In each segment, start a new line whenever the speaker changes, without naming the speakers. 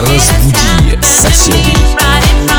Разбуди соседей.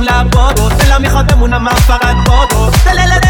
تو لبا تو دلم می‌خواد بمونم من فقط با تو دل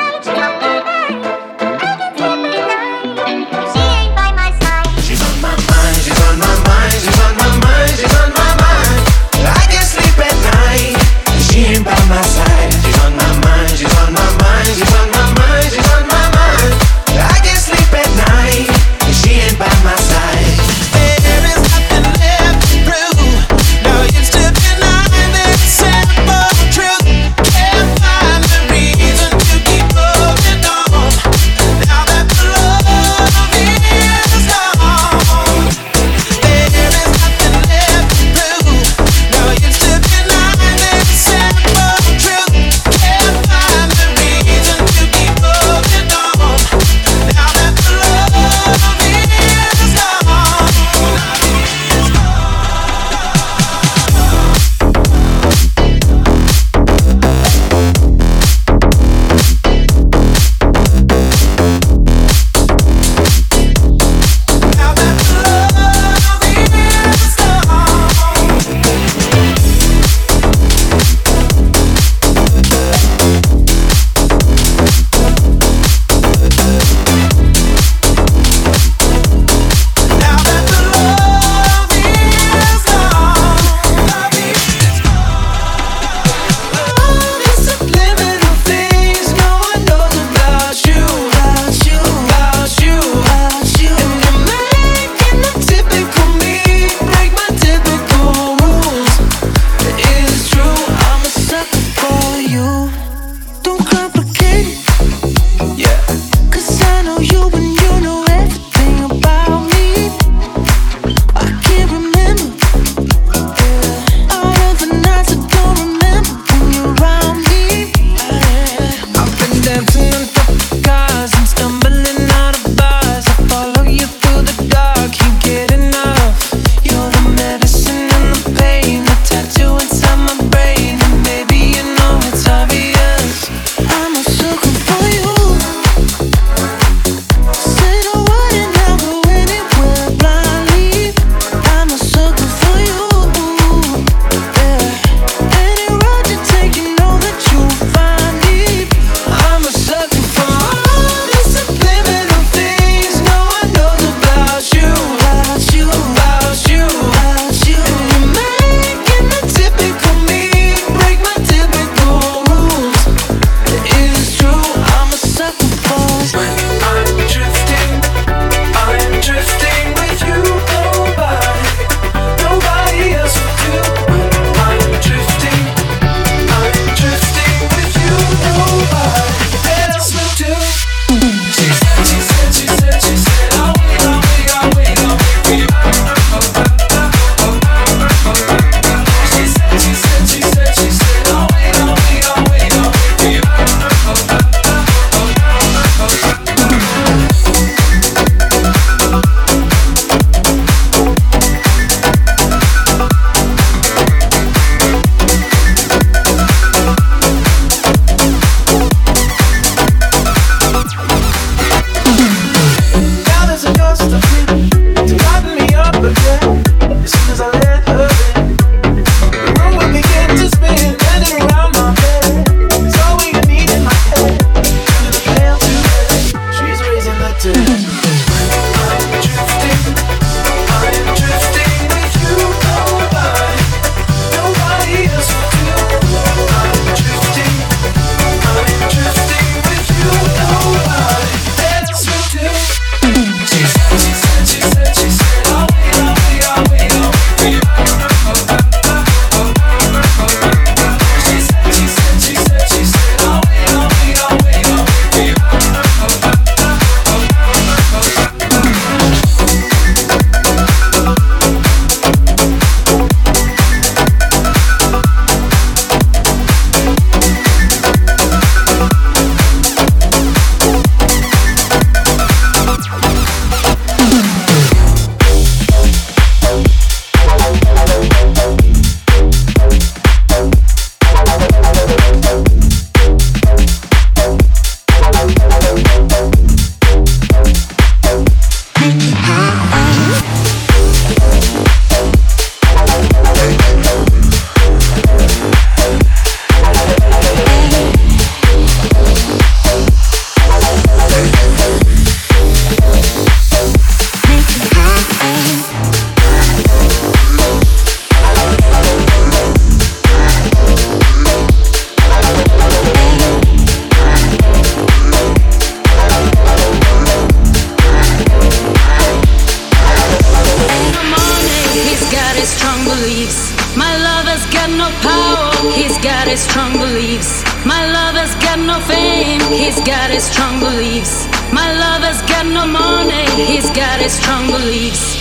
got his strong beliefs. My lover's got no money, he's got his strong beliefs.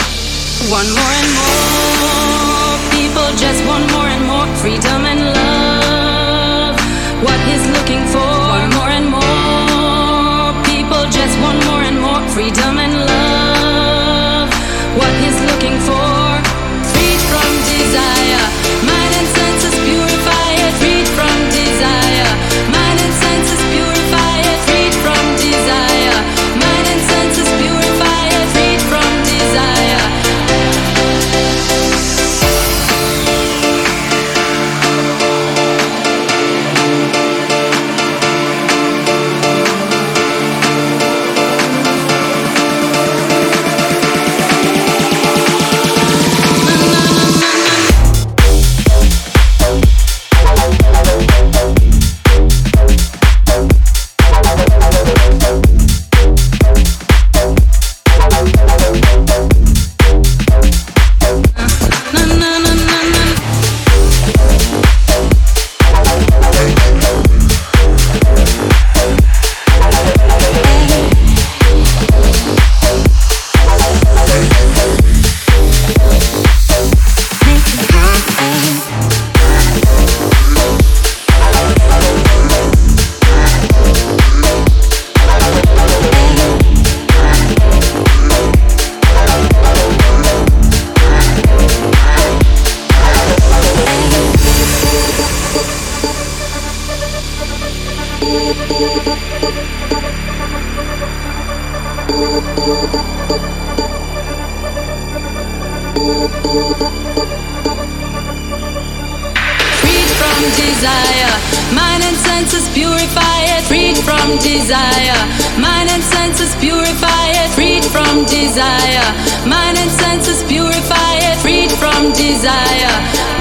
One more and more people just want more and more freedom and love. What he's looking for, one more and more people just want more and more freedom and love. What he's looking for, freed from desire, from desire, mind and senses purify it. Freed from desire, mind and senses purify it. Freed from desire, mind and senses purify it. Freed from desire.